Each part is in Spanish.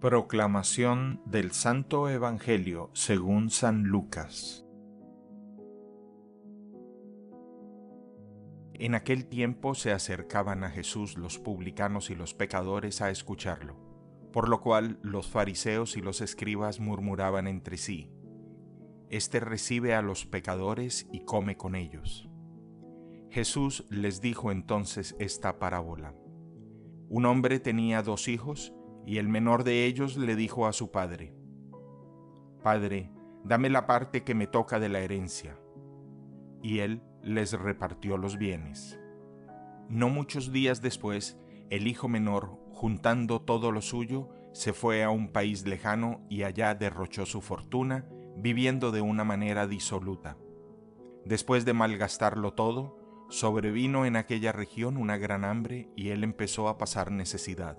Proclamación del Santo Evangelio según San Lucas En aquel tiempo se acercaban a Jesús los publicanos y los pecadores a escucharlo, por lo cual los fariseos y los escribas murmuraban entre sí, Este recibe a los pecadores y come con ellos. Jesús les dijo entonces esta parábola. Un hombre tenía dos hijos, y el menor de ellos le dijo a su padre, Padre, dame la parte que me toca de la herencia. Y él les repartió los bienes. No muchos días después, el hijo menor, juntando todo lo suyo, se fue a un país lejano y allá derrochó su fortuna, viviendo de una manera disoluta. Después de malgastarlo todo, sobrevino en aquella región una gran hambre y él empezó a pasar necesidad.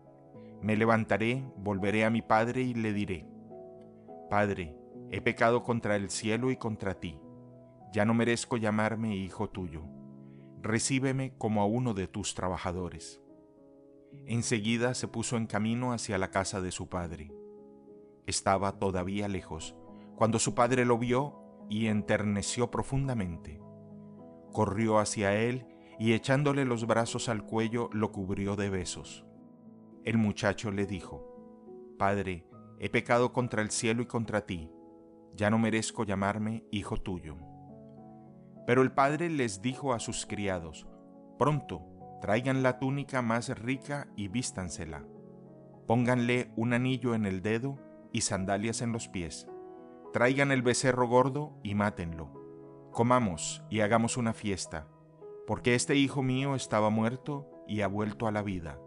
Me levantaré, volveré a mi padre y le diré, Padre, he pecado contra el cielo y contra ti, ya no merezco llamarme hijo tuyo, recíbeme como a uno de tus trabajadores. Enseguida se puso en camino hacia la casa de su padre. Estaba todavía lejos, cuando su padre lo vio y enterneció profundamente. Corrió hacia él y echándole los brazos al cuello lo cubrió de besos. El muchacho le dijo, Padre, he pecado contra el cielo y contra ti, ya no merezco llamarme hijo tuyo. Pero el padre les dijo a sus criados, Pronto, traigan la túnica más rica y vístansela. Pónganle un anillo en el dedo y sandalias en los pies. Traigan el becerro gordo y mátenlo. Comamos y hagamos una fiesta, porque este hijo mío estaba muerto y ha vuelto a la vida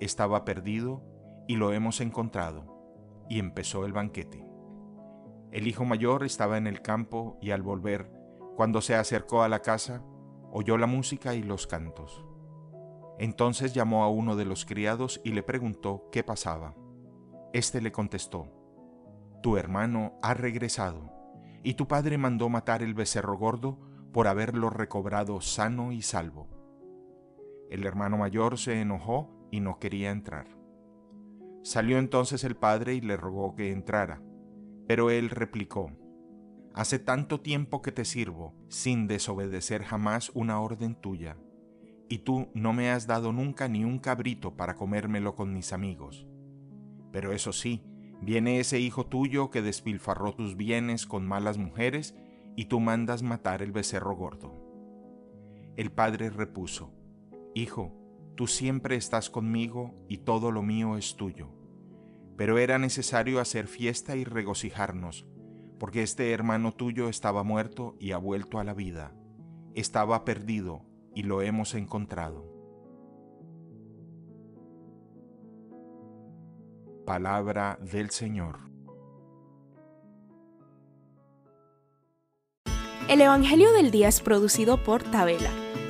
estaba perdido y lo hemos encontrado. Y empezó el banquete. El hijo mayor estaba en el campo y al volver, cuando se acercó a la casa, oyó la música y los cantos. Entonces llamó a uno de los criados y le preguntó qué pasaba. Este le contestó, Tu hermano ha regresado, y tu padre mandó matar el becerro gordo por haberlo recobrado sano y salvo. El hermano mayor se enojó y no quería entrar. Salió entonces el padre y le rogó que entrara, pero él replicó, Hace tanto tiempo que te sirvo, sin desobedecer jamás una orden tuya, y tú no me has dado nunca ni un cabrito para comérmelo con mis amigos. Pero eso sí, viene ese hijo tuyo que despilfarró tus bienes con malas mujeres, y tú mandas matar el becerro gordo. El padre repuso, Hijo, Tú siempre estás conmigo y todo lo mío es tuyo. Pero era necesario hacer fiesta y regocijarnos, porque este hermano tuyo estaba muerto y ha vuelto a la vida. Estaba perdido y lo hemos encontrado. Palabra del Señor. El Evangelio del Día es producido por Tabela